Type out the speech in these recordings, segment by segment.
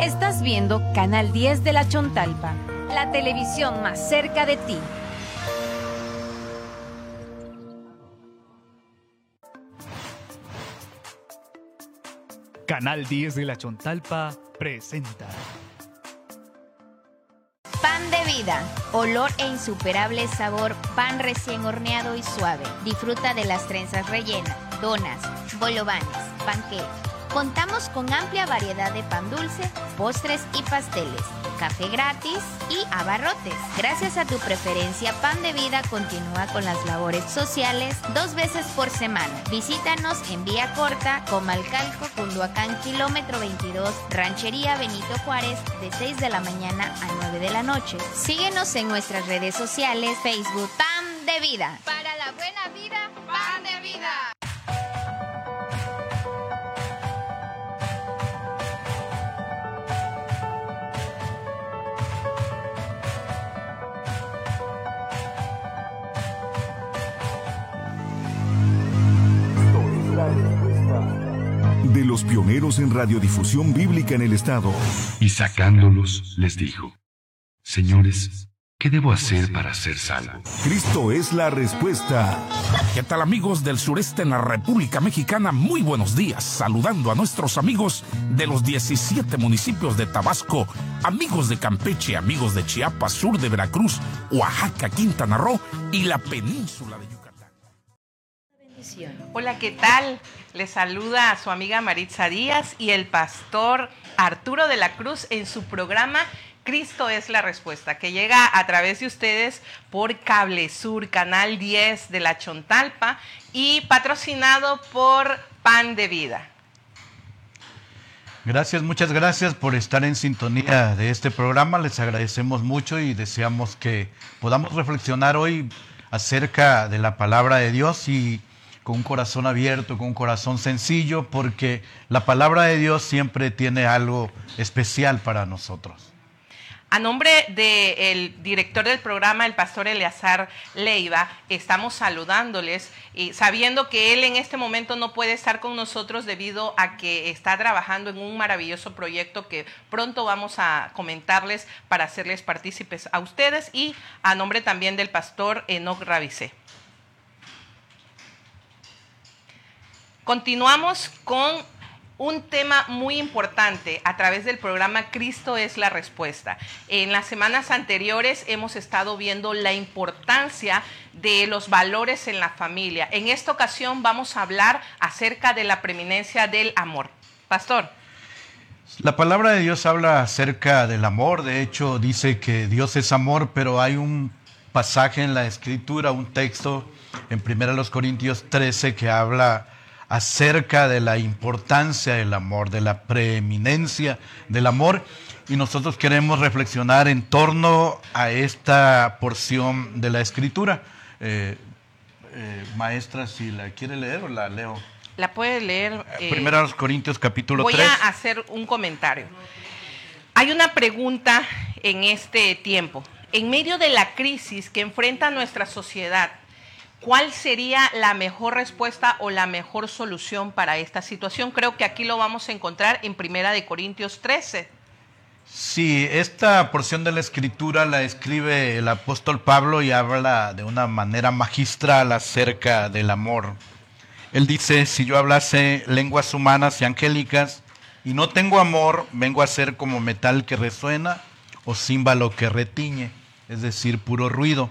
Estás viendo Canal 10 de la Chontalpa, la televisión más cerca de ti. Canal 10 de la Chontalpa presenta. Pan de vida, olor e insuperable sabor, pan recién horneado y suave. Disfruta de las trenzas rellenas, donas, bolovanes, panqueques. Contamos con amplia variedad de pan dulce, postres y pasteles, café gratis y abarrotes. Gracias a tu preferencia, Pan de Vida continúa con las labores sociales dos veces por semana. Visítanos en Vía Corta, Comalcalco, Cunduacán, kilómetro 22, Ranchería Benito Juárez, de 6 de la mañana a 9 de la noche. Síguenos en nuestras redes sociales, Facebook, Pan de Vida. Para la buena vida, pan de vida. De los pioneros en radiodifusión bíblica en el estado. Y sacándolos, les dijo, Señores, ¿qué debo hacer para ser salvo? Cristo es la respuesta. ¿Qué tal amigos del sureste en la República Mexicana? Muy buenos días, saludando a nuestros amigos de los 17 municipios de Tabasco, amigos de Campeche, amigos de Chiapas, sur de Veracruz, Oaxaca, Quintana Roo y la península de Yucatán. Hola, ¿qué tal? Les saluda a su amiga Maritza Díaz y el pastor Arturo de la Cruz en su programa Cristo es la respuesta, que llega a través de ustedes por Cable Sur, Canal 10 de la Chontalpa y patrocinado por Pan de Vida. Gracias, muchas gracias por estar en sintonía de este programa. Les agradecemos mucho y deseamos que podamos reflexionar hoy acerca de la palabra de Dios y con un corazón abierto, con un corazón sencillo, porque la palabra de Dios siempre tiene algo especial para nosotros. A nombre del director del programa, el pastor Eleazar Leiva, estamos saludándoles y sabiendo que él en este momento no puede estar con nosotros debido a que está trabajando en un maravilloso proyecto que pronto vamos a comentarles para hacerles partícipes a ustedes y a nombre también del pastor Enoch Ravicé. Continuamos con un tema muy importante a través del programa Cristo es la respuesta. En las semanas anteriores hemos estado viendo la importancia de los valores en la familia. En esta ocasión vamos a hablar acerca de la preeminencia del amor. Pastor. La palabra de Dios habla acerca del amor, de hecho dice que Dios es amor, pero hay un pasaje en la escritura, un texto en 1 Corintios 13 que habla acerca de la importancia del amor, de la preeminencia del amor. Y nosotros queremos reflexionar en torno a esta porción de la escritura. Eh, eh, maestra, si la quiere leer o la leo. La puede leer. Eh, Primero a los Corintios capítulo 3. Voy a hacer un comentario. Hay una pregunta en este tiempo. En medio de la crisis que enfrenta nuestra sociedad, ¿Cuál sería la mejor respuesta o la mejor solución para esta situación? Creo que aquí lo vamos a encontrar en Primera de Corintios 13. Sí, esta porción de la escritura la escribe el apóstol Pablo y habla de una manera magistral acerca del amor. Él dice, si yo hablase lenguas humanas y angélicas y no tengo amor, vengo a ser como metal que resuena o címbalo que retiñe, es decir, puro ruido.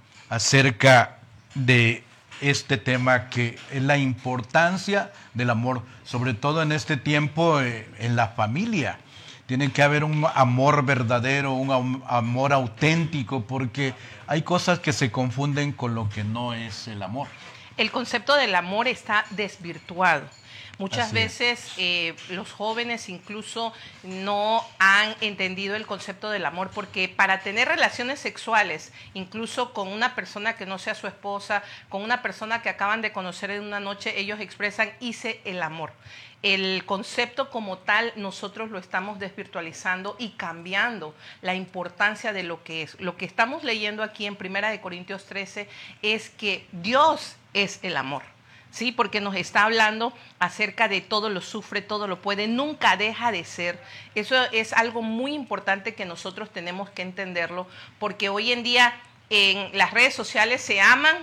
acerca de este tema que es la importancia del amor, sobre todo en este tiempo eh, en la familia. Tiene que haber un amor verdadero, un amor auténtico, porque hay cosas que se confunden con lo que no es el amor. El concepto del amor está desvirtuado. Muchas veces eh, los jóvenes incluso no han entendido el concepto del amor porque para tener relaciones sexuales, incluso con una persona que no sea su esposa, con una persona que acaban de conocer en una noche, ellos expresan hice el amor el concepto como tal nosotros lo estamos desvirtualizando y cambiando la importancia de lo que es. Lo que estamos leyendo aquí en Primera de Corintios 13 es que Dios es el amor. ¿Sí? Porque nos está hablando acerca de todo lo sufre, todo lo puede, nunca deja de ser. Eso es algo muy importante que nosotros tenemos que entenderlo, porque hoy en día en las redes sociales se aman,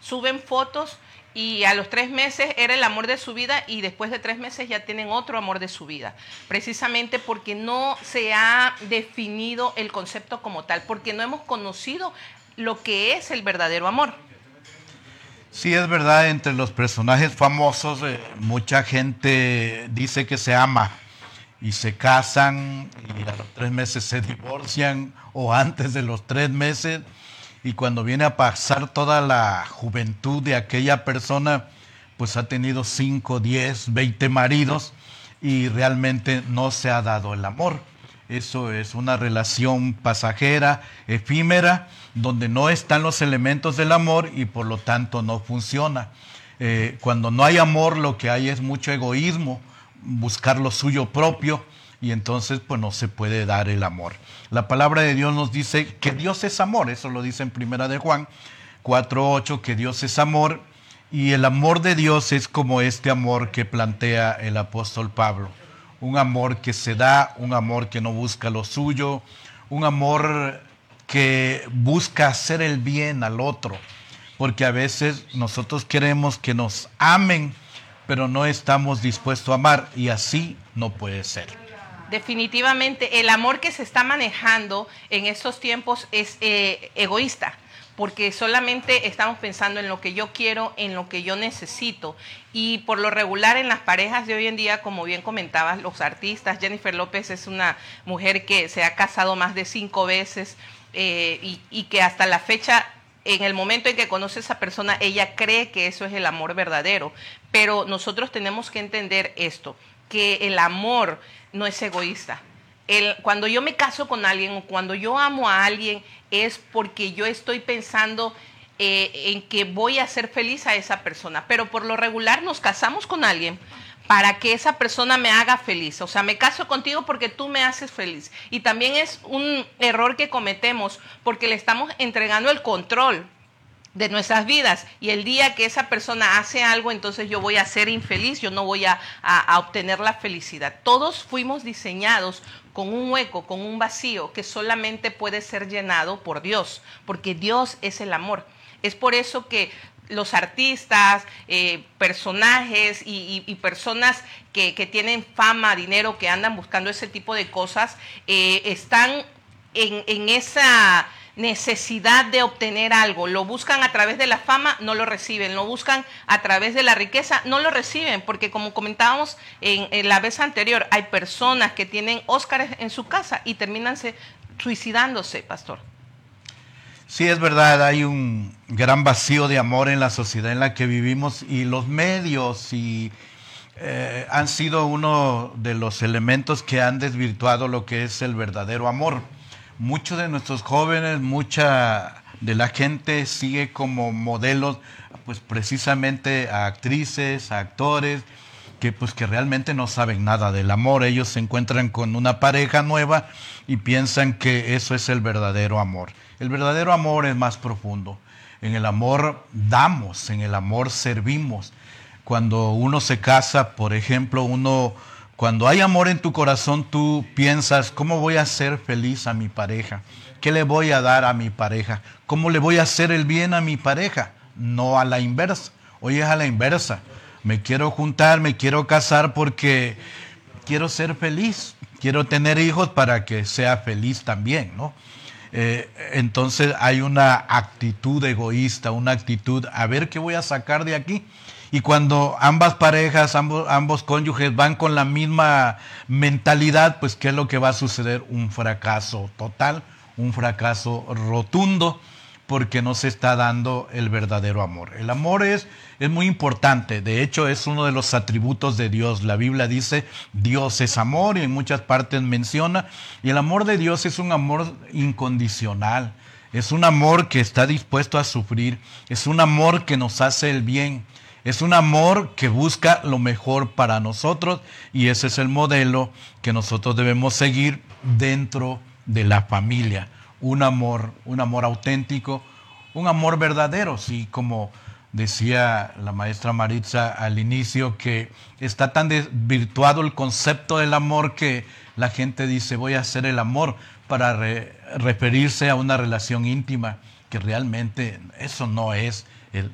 suben fotos y a los tres meses era el amor de su vida y después de tres meses ya tienen otro amor de su vida, precisamente porque no se ha definido el concepto como tal, porque no hemos conocido lo que es el verdadero amor. Sí, es verdad, entre los personajes famosos, eh, mucha gente dice que se ama y se casan y a los tres meses se divorcian o antes de los tres meses y cuando viene a pasar toda la juventud de aquella persona, pues ha tenido cinco, diez, veinte maridos y realmente no se ha dado el amor. Eso es una relación pasajera, efímera, donde no están los elementos del amor y por lo tanto no funciona. Eh, cuando no hay amor, lo que hay es mucho egoísmo, buscar lo suyo propio y entonces pues no se puede dar el amor. La palabra de Dios nos dice que Dios es amor, eso lo dice en Primera de Juan 4:8 que Dios es amor y el amor de Dios es como este amor que plantea el apóstol Pablo un amor que se da, un amor que no busca lo suyo, un amor que busca hacer el bien al otro, porque a veces nosotros queremos que nos amen, pero no estamos dispuestos a amar y así no puede ser. Definitivamente, el amor que se está manejando en estos tiempos es eh, egoísta porque solamente estamos pensando en lo que yo quiero, en lo que yo necesito. Y por lo regular en las parejas de hoy en día, como bien comentabas, los artistas, Jennifer López es una mujer que se ha casado más de cinco veces eh, y, y que hasta la fecha en el momento en que conoce a esa persona, ella cree que eso es el amor verdadero. Pero nosotros tenemos que entender esto, que el amor no es egoísta cuando yo me caso con alguien o cuando yo amo a alguien es porque yo estoy pensando eh, en que voy a hacer feliz a esa persona. Pero por lo regular nos casamos con alguien para que esa persona me haga feliz. O sea, me caso contigo porque tú me haces feliz. Y también es un error que cometemos porque le estamos entregando el control de nuestras vidas y el día que esa persona hace algo, entonces yo voy a ser infeliz, yo no voy a, obtener la felicidad. Todos fuimos diseñados con un hueco, con un vacío que solamente puede ser llenado por Dios, porque Dios es el amor. Es por eso que los artistas, eh, personajes y, personas que, tienen fama, dinero, que andan buscando ese tipo de cosas, eh, están en, en esa necesidad de obtener algo. Lo buscan a través de la fama, no lo reciben. Lo buscan a través de la riqueza, no lo reciben. Porque como comentábamos en, la vez anterior, hay personas que tienen Óscares en su casa y terminan suicidándose, pastor. Sí, es verdad, hay un gran vacío de amor en la sociedad en la que vivimos y los medios y, eh, han sido uno de los elementos que han desvirtuado lo que es el verdadero amor muchos de nuestros jóvenes, mucha de la gente sigue como modelos, pues precisamente a actrices, a actores, que pues que realmente no saben nada del amor. Ellos se encuentran con una pareja nueva y piensan que eso es el verdadero amor. El verdadero amor es más profundo. En el amor damos, en el amor servimos. Cuando uno se casa, por ejemplo, uno cuando hay amor en tu corazón, tú piensas, ¿cómo voy a hacer feliz a mi pareja? ¿Qué le voy a dar a mi pareja? ¿Cómo le voy a hacer el bien a mi pareja? No a la inversa. Hoy es a la inversa. Me quiero juntar, me quiero casar porque quiero ser feliz, quiero tener hijos para que sea feliz también, ¿no? Eh, entonces hay una actitud egoísta, una actitud, a ver qué voy a sacar de aquí. Y cuando ambas parejas, ambos, ambos cónyuges van con la misma mentalidad, pues ¿qué es lo que va a suceder? Un fracaso total, un fracaso rotundo porque no se está dando el verdadero amor. El amor es, es muy importante, de hecho es uno de los atributos de Dios. La Biblia dice Dios es amor y en muchas partes menciona, y el amor de Dios es un amor incondicional, es un amor que está dispuesto a sufrir, es un amor que nos hace el bien, es un amor que busca lo mejor para nosotros y ese es el modelo que nosotros debemos seguir dentro de la familia un amor, un amor auténtico, un amor verdadero, sí, como decía la maestra Maritza al inicio, que está tan desvirtuado el concepto del amor que la gente dice voy a hacer el amor para referirse a una relación íntima, que realmente eso no es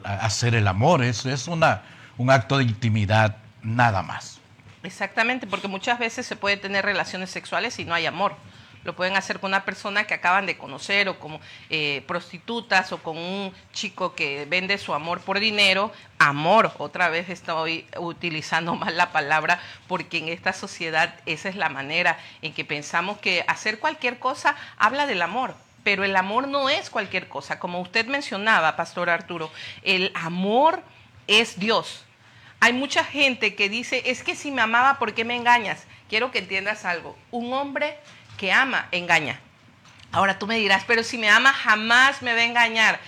hacer el amor, eso es una, un acto de intimidad nada más. Exactamente, porque muchas veces se puede tener relaciones sexuales y no hay amor lo pueden hacer con una persona que acaban de conocer o como eh, prostitutas o con un chico que vende su amor por dinero. Amor, otra vez estoy utilizando mal la palabra porque en esta sociedad esa es la manera en que pensamos que hacer cualquier cosa habla del amor. Pero el amor no es cualquier cosa. Como usted mencionaba, Pastor Arturo, el amor es Dios. Hay mucha gente que dice, es que si me amaba, ¿por qué me engañas? Quiero que entiendas algo. Un hombre que ama engaña. Ahora tú me dirás, pero si me ama jamás me va a engañar.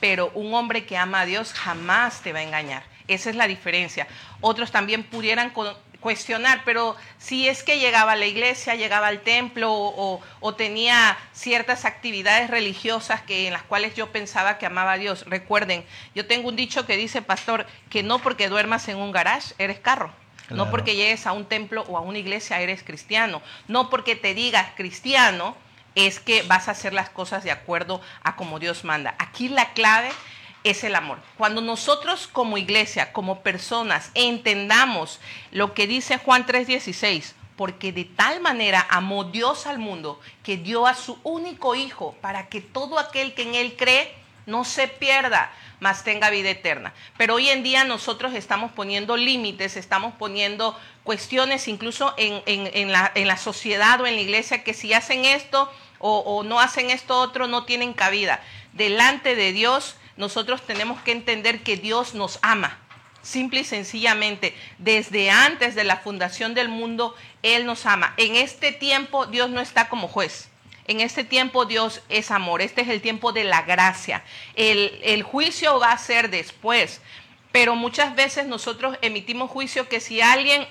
Pero un hombre que ama a Dios jamás te va a engañar. Esa es la diferencia. Otros también pudieran cuestionar, pero si es que llegaba a la iglesia, llegaba al templo o, tenía ciertas actividades religiosas que, en las cuales yo pensaba que amaba a Dios. Recuerden, yo tengo un dicho que dice, pastor, que no porque duermas en un garage eres carro. No porque llegues a un templo o a una iglesia eres cristiano. No porque te digas cristiano es que vas a hacer las cosas de acuerdo a como Dios manda. Aquí la clave es el amor. Cuando nosotros como iglesia, como personas, entendamos lo que dice Juan 3:16, porque de tal manera amó Dios al mundo que dio a su único Hijo para que todo aquel que en Él cree no se pierda, más tenga vida eterna. Pero hoy en día nosotros estamos poniendo límites, estamos poniendo cuestiones incluso en, la, sociedad o en la iglesia que si hacen esto o no hacen esto otro no tienen cabida. Delante de Dios nosotros tenemos que entender que Dios nos ama. Simple y sencillamente, desde antes de la fundación del mundo, Él nos ama. En este tiempo Dios no está como juez. En este tiempo Dios es amor, este es el tiempo de la gracia. El, juicio va a ser después, pero muchas veces nosotros emitimos juicio que si alguien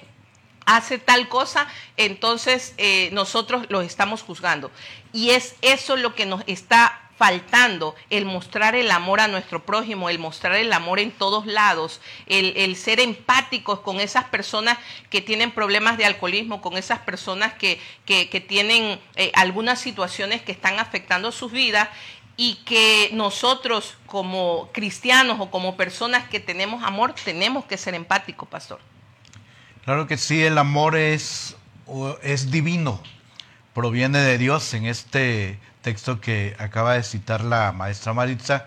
hace tal cosa, entonces eh, nosotros lo estamos juzgando. Y es eso lo que nos está faltando el mostrar el amor a nuestro prójimo, el mostrar el amor en todos lados, el, ser empáticos con esas personas que tienen problemas de alcoholismo, con esas personas que, tienen eh, algunas situaciones que están afectando sus vidas y que nosotros como cristianos o como personas que tenemos amor tenemos que ser empáticos, pastor. Claro que sí, el amor es, es divino, proviene de Dios. En este texto que acaba de citar la maestra Maritza,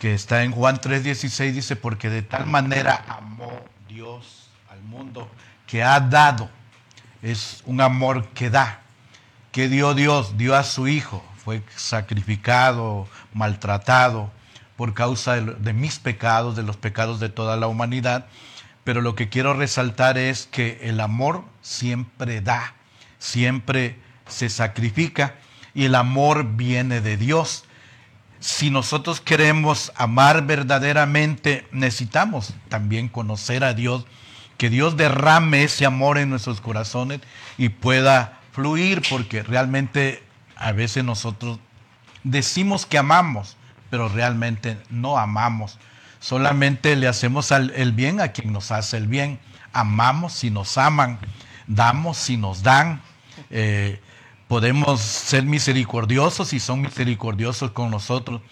que está en Juan 3:16, dice, porque de tal manera amó Dios al mundo que ha dado. Es un amor que da, que dio Dios, dio a su Hijo, fue sacrificado, maltratado por causa de, de mis pecados, de los pecados de toda la humanidad. Pero lo que quiero resaltar es que el amor siempre da, siempre se sacrifica y el amor viene de Dios. Si nosotros queremos amar verdaderamente, necesitamos también conocer a Dios, que Dios derrame ese amor en nuestros corazones y pueda fluir, porque realmente a veces nosotros decimos que amamos, pero realmente no amamos. Solamente le hacemos el bien a quien nos hace el bien. Amamos si nos aman, damos si nos dan. Eh, podemos ser misericordiosos y son misericordiosos con nosotros,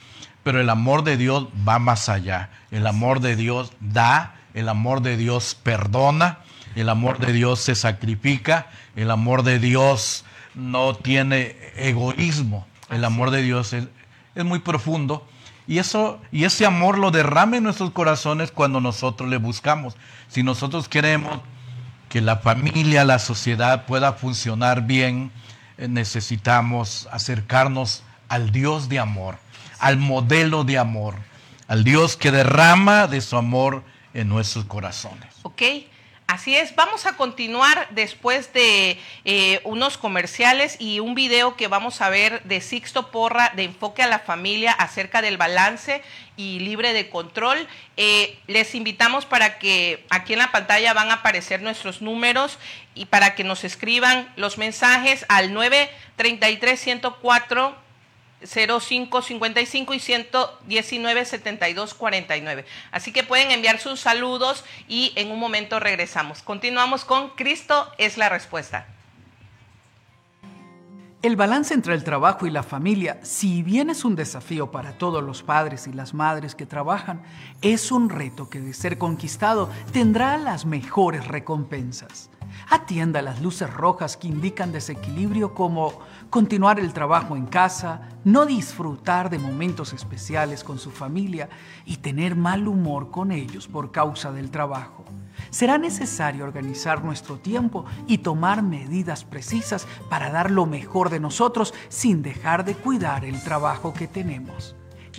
pero el amor de Dios va más allá. El amor de Dios da, el amor de Dios perdona, El amor de Dios se sacrifica, el amor de Dios no tiene egoísmo, el amor de Dios es, es muy profundo y, eso, y ese amor lo derrama en nuestros corazones cuando nosotros le buscamos. Si nosotros queremos que la familia, la sociedad pueda funcionar bien, necesitamos acercarnos al Dios de amor, al modelo de amor, al Dios que derrama de su amor en nuestros corazones. Ok. Así es, vamos a continuar después de eh, unos comerciales y un video que vamos a ver de Sixto Porra de Enfoque a la Familia acerca del balance y libre de control. Eh, les invitamos para que aquí en la pantalla van a aparecer nuestros números y para que nos escriban los mensajes al 933 104 0555 y 119 72 49. Así que pueden enviar sus saludos y en un momento regresamos. Continuamos con Cristo es la respuesta. El balance entre el trabajo y la familia, si bien es un desafío para todos los padres y las madres que trabajan, es un reto que de ser conquistado tendrá las mejores recompensas. Atienda las luces rojas que indican desequilibrio como continuar el trabajo en casa, no disfrutar de momentos especiales con su familia y tener mal humor con ellos por causa del trabajo. Será necesario organizar nuestro tiempo y tomar medidas precisas para dar lo mejor de nosotros sin dejar de cuidar el trabajo que tenemos.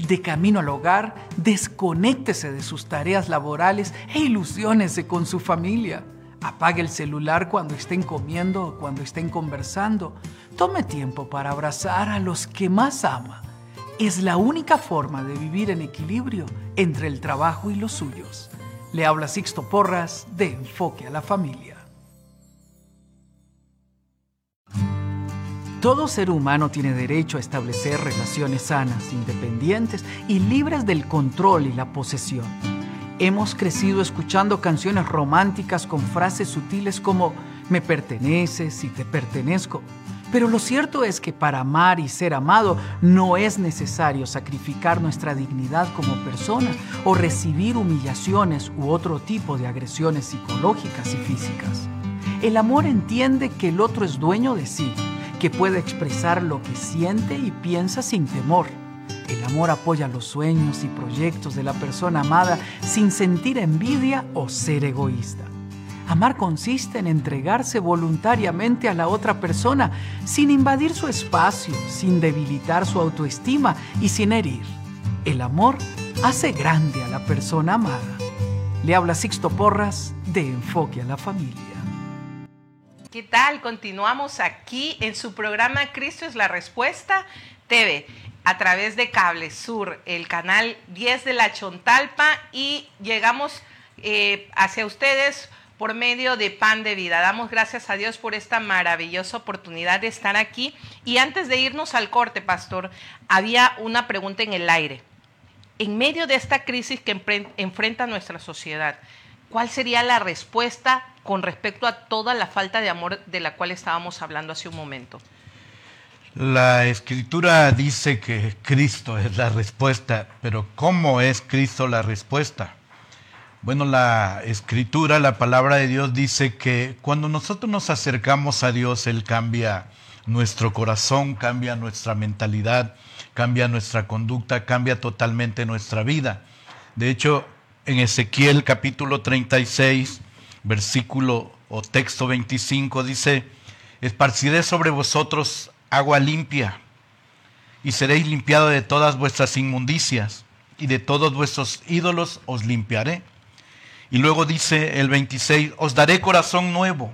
De camino al hogar, desconéctese de sus tareas laborales e ilusiónese con su familia. Apague el celular cuando estén comiendo o cuando estén conversando. Tome tiempo para abrazar a los que más ama. Es la única forma de vivir en equilibrio entre el trabajo y los suyos. Le habla Sixto Porras de Enfoque a la Familia. Todo ser humano tiene derecho a establecer relaciones sanas, independientes y libres del control y la posesión. Hemos crecido escuchando canciones románticas con frases sutiles como me perteneces y te pertenezco. Pero lo cierto es que para amar y ser amado no es necesario sacrificar nuestra dignidad como persona o recibir humillaciones u otro tipo de agresiones psicológicas y físicas. El amor entiende que el otro es dueño de sí, que puede expresar lo que siente y piensa sin temor el amor apoya los sueños y proyectos de la persona amada sin sentir envidia o ser egoísta. Amar consiste en entregarse voluntariamente a la otra persona sin invadir su espacio, sin debilitar su autoestima y sin herir. El amor hace grande a la persona amada. Le habla Sixto Porras de Enfoque a la Familia. ¿Qué tal? Continuamos aquí en su programa Cristo es la Respuesta TV a través de Cable Sur, el canal 10 de la Chontalpa y llegamos eh, hacia ustedes por medio de Pan de Vida. Damos gracias a Dios por esta maravillosa oportunidad de estar aquí. Y antes de irnos al corte, pastor, había una pregunta en el aire. En medio de esta crisis que enfrenta nuestra sociedad, ¿cuál sería la respuesta con respecto a toda la falta de amor de la cual estábamos hablando hace un momento? La escritura dice que Cristo es la respuesta, pero ¿cómo es Cristo la respuesta? Bueno, la escritura, la palabra de Dios dice que cuando nosotros nos acercamos a Dios, Él cambia nuestro corazón, cambia nuestra mentalidad, cambia nuestra conducta, cambia totalmente nuestra vida. De hecho, en Ezequiel capítulo 36, versículo o texto 25 dice, esparciré sobre vosotros agua limpia, y seréis limpiados de todas vuestras inmundicias, y de todos vuestros ídolos os limpiaré. Y luego dice el 26, os daré corazón nuevo,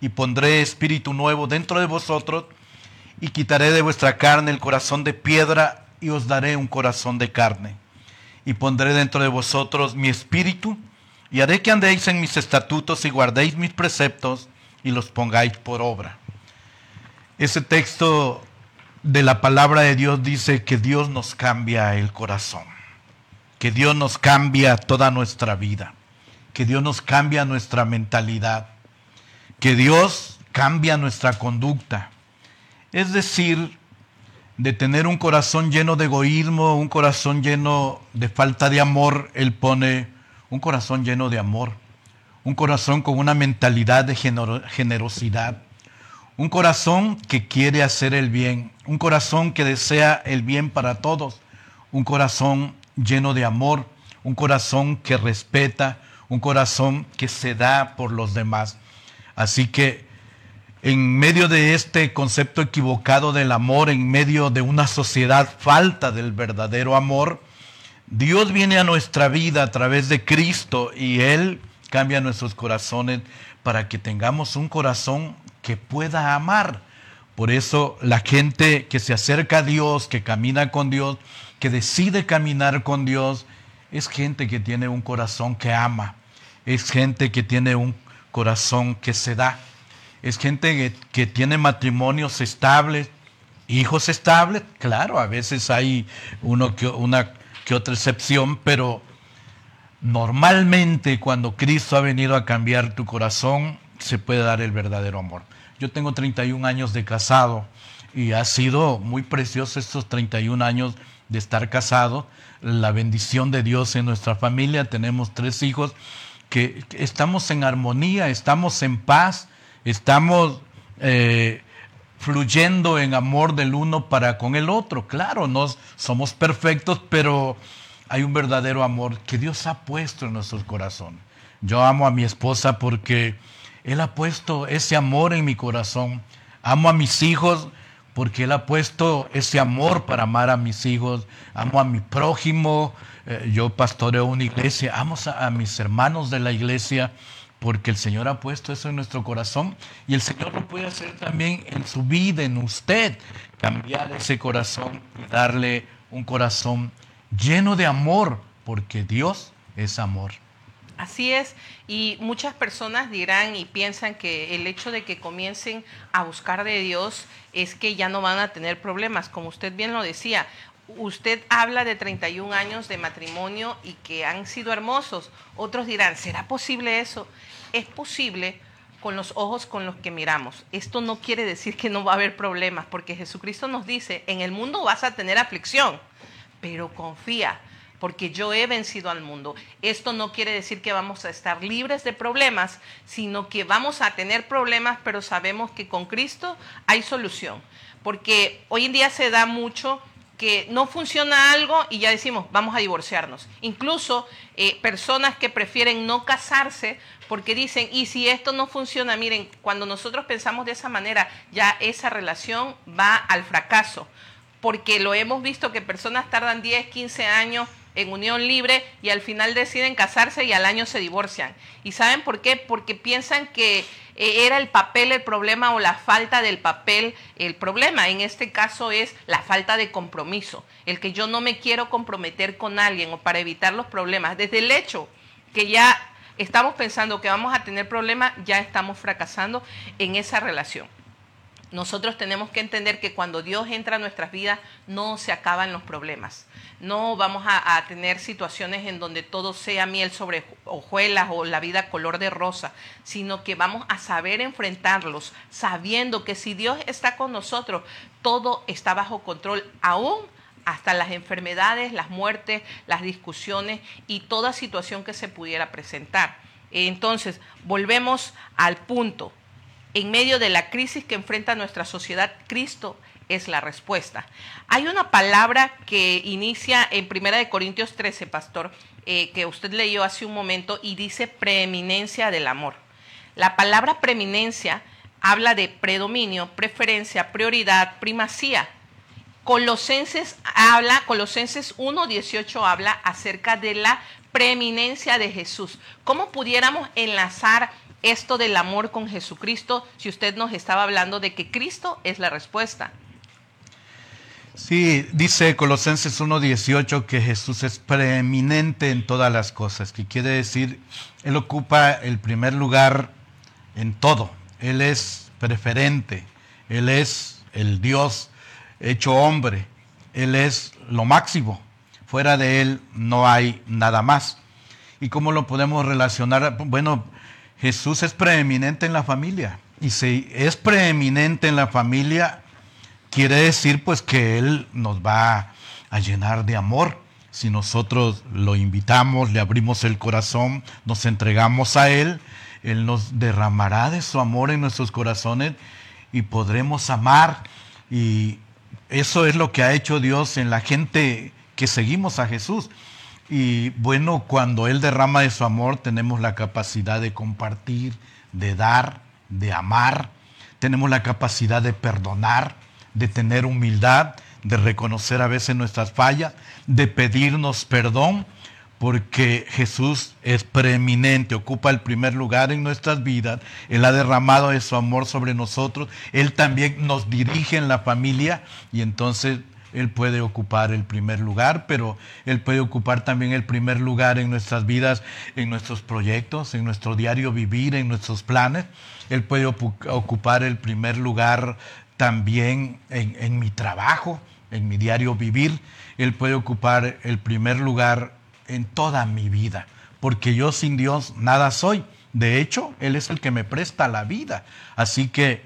y pondré espíritu nuevo dentro de vosotros, y quitaré de vuestra carne el corazón de piedra, y os daré un corazón de carne. Y pondré dentro de vosotros mi espíritu, y haré que andéis en mis estatutos y guardéis mis preceptos, y los pongáis por obra. Ese texto de la palabra de Dios dice que Dios nos cambia el corazón, que Dios nos cambia toda nuestra vida, que Dios nos cambia nuestra mentalidad, que Dios cambia nuestra conducta. Es decir, de tener un corazón lleno de egoísmo, un corazón lleno de falta de amor, Él pone un corazón lleno de amor, un corazón con una mentalidad de generosidad, un corazón que quiere hacer el bien, un corazón que desea el bien para todos, un corazón lleno de amor, un corazón que respeta, un corazón que se da por los demás. Así que en medio de este concepto equivocado del amor, en medio de una sociedad falta del verdadero amor, Dios viene a nuestra vida a través de Cristo y Él cambia nuestros corazones para que tengamos un corazón que pueda amar. Por eso la gente que se acerca a Dios, que camina con Dios, que decide caminar con Dios, es gente que tiene un corazón que ama, es gente que tiene un corazón que se da, es gente que, tiene matrimonios estables, hijos estables, claro, a veces hay uno que, una que otra excepción, pero Normalmente cuando Cristo ha venido a cambiar tu corazón, se puede dar el verdadero amor. Yo tengo 31 años de casado y ha sido muy precioso estos 31 años de estar casado, la bendición de Dios en nuestra familia, tenemos tres hijos que estamos en armonía, estamos en paz, estamos eh, fluyendo en amor del uno para con el otro. Claro, no somos perfectos, pero hay un verdadero amor que Dios ha puesto en nuestro corazón. Yo amo a mi esposa porque Él ha puesto ese amor en mi corazón. Amo a mis hijos porque Él ha puesto ese amor para amar a mis hijos. Amo a mi prójimo. Eh, yo pastoreo una iglesia. Amo a, a mis hermanos de la iglesia porque el Señor ha puesto eso en nuestro corazón y el Señor lo puede hacer también en su vida, en usted, cambiar ese corazón y darle un corazón lleno de amor, porque Dios es amor. Así es, y muchas personas dirán y piensan que el hecho de que comiencen a buscar de Dios es que ya no van a tener problemas, como usted bien lo decía. Usted habla de 31 años de matrimonio y que han sido hermosos. Otros dirán, ¿será posible eso? Es posible con los ojos con los que miramos. Esto no quiere decir que no va a haber problemas, porque Jesucristo nos dice, en el mundo vas a tener aflicción pero confía, porque yo he vencido al mundo. Esto no quiere decir que vamos a estar libres de problemas, sino que vamos a tener problemas, pero sabemos que con Cristo hay solución. Porque hoy en día se da mucho que no funciona algo y ya decimos, vamos a divorciarnos. Incluso eh, personas que prefieren no casarse porque dicen, y si esto no funciona, miren, cuando nosotros pensamos de esa manera, ya esa relación va al fracaso porque lo hemos visto que personas tardan 10, 15 años en unión libre y al final deciden casarse y al año se divorcian. ¿Y saben por qué? Porque piensan que eh, era el papel el problema o la falta del papel el problema. En este caso es la falta de compromiso, el que yo no me quiero comprometer con alguien o para evitar los problemas. Desde el hecho que ya estamos pensando que vamos a tener problemas, ya estamos fracasando en esa relación. Nosotros tenemos que entender que cuando Dios entra a nuestras vidas no se acaban los problemas. No vamos a, tener situaciones en donde todo sea miel sobre hojuelas o la vida color de rosa, sino que vamos a saber enfrentarlos sabiendo que si Dios está con nosotros, todo está bajo control, aún hasta las enfermedades, las muertes, las discusiones y toda situación que se pudiera presentar. Entonces, volvemos al punto en medio de la crisis que enfrenta nuestra sociedad, Cristo es la respuesta. Hay una palabra que inicia en Primera de Corintios 13, pastor, eh, que usted leyó hace un momento y dice preeminencia del amor. La palabra preeminencia habla de predominio, preferencia, prioridad, primacía. Colosenses habla, Colosenses 1:18 habla acerca de la preeminencia de Jesús. ¿Cómo pudiéramos enlazar esto del amor con Jesucristo si usted nos estaba hablando de que Cristo es la respuesta? Sí, dice Colosenses 1.18 que Jesús es preeminente en todas las cosas, que quiere decir, Él ocupa el primer lugar en todo, Él es preferente, Él es el Dios hecho hombre, Él es lo máximo, fuera de Él no hay nada más. ¿Y cómo lo podemos relacionar? Bueno, Jesús es preeminente en la familia. Y si es preeminente en la familia, quiere decir pues que Él nos va a llenar de amor. si nosotros lo invitamos, le abrimos el corazón, nos entregamos a Él, Él nos derramará de su amor en nuestros corazones y podremos amar. Y eso es lo que ha hecho Dios en la gente que seguimos a Jesús. Y bueno, cuando Él derrama de su amor, tenemos la capacidad de compartir, de dar, de amar. Tenemos la capacidad de perdonar, de tener humildad, de reconocer a veces nuestras fallas, de pedirnos perdón, porque Jesús es preeminente, ocupa el primer lugar en nuestras vidas, Él ha derramado de su amor sobre nosotros, Él también nos dirige en la familia y entonces Él puede ocupar el primer lugar, pero Él puede ocupar también el primer lugar en nuestras vidas, en nuestros proyectos, en nuestro diario vivir, en nuestros planes. Él puede ocupar el primer lugar también en, mi trabajo, en mi diario vivir. Él puede ocupar el primer lugar en toda mi vida, porque yo sin Dios nada soy. De hecho, Él es el que me presta la vida. Así que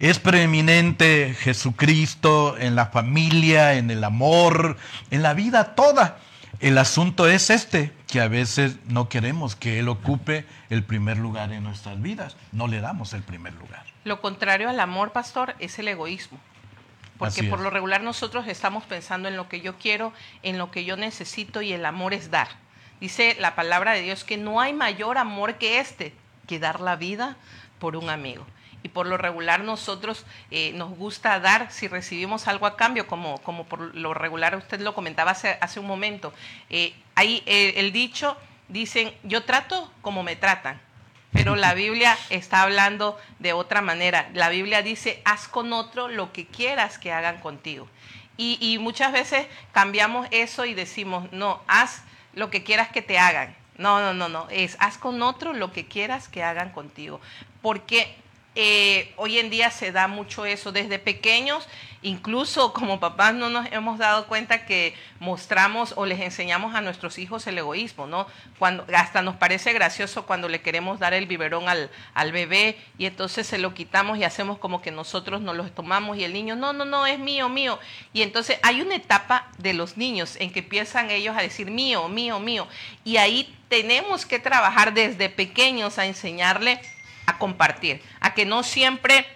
es preeminente Jesucristo en la familia, en el amor, en la vida toda. El asunto es este, que a veces no queremos que Él ocupe el primer lugar en nuestras vidas. No le damos el primer lugar. Lo contrario al amor, pastor, es el egoísmo. Porque por lo regular nosotros estamos pensando en lo que yo quiero, en lo que yo necesito y el amor es dar. Dice la palabra de Dios que no hay mayor amor que este, que dar la vida por un amigo. Y por lo regular nosotros eh, nos gusta dar si recibimos algo a cambio, como, como por lo regular usted lo comentaba hace, hace un momento. Eh, ahí eh, el dicho, dicen, yo trato como me tratan. Pero la Biblia está hablando de otra manera. La Biblia dice, haz con otro lo que quieras que hagan contigo. Y, muchas veces cambiamos eso y decimos, no, haz lo que quieras que te hagan. No, no, no, no. Es haz con otro lo que quieras que hagan contigo. Porque eh, hoy en día se da mucho eso. Desde pequeños, incluso como papás, no nos hemos dado cuenta que mostramos o les enseñamos a nuestros hijos el egoísmo, ¿no? Cuando, hasta nos parece gracioso cuando le queremos dar el biberón al, al bebé y entonces se lo quitamos y hacemos como que nosotros nos lo tomamos y el niño, no, no, no, es mío, mío. Y entonces hay una etapa de los niños en que empiezan ellos a decir mío, mío, mío. Y ahí tenemos que trabajar desde pequeños a enseñarle a compartir, a que no siempre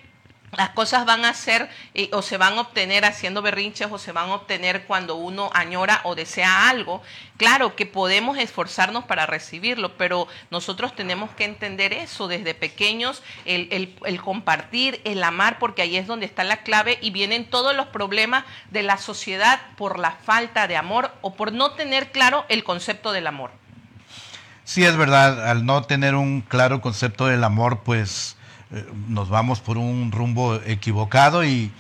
las cosas van a ser eh, o se van a obtener haciendo berrinches o se van a obtener cuando uno añora o desea algo. Claro que podemos esforzarnos para recibirlo, pero nosotros tenemos que entender eso desde pequeños, el, el compartir, el amar, porque ahí es donde está la clave y vienen todos los problemas de la sociedad por la falta de amor o por no tener claro el concepto del amor. Sí, es verdad, al no tener un claro concepto del amor, pues eh, nos vamos por un rumbo equivocado y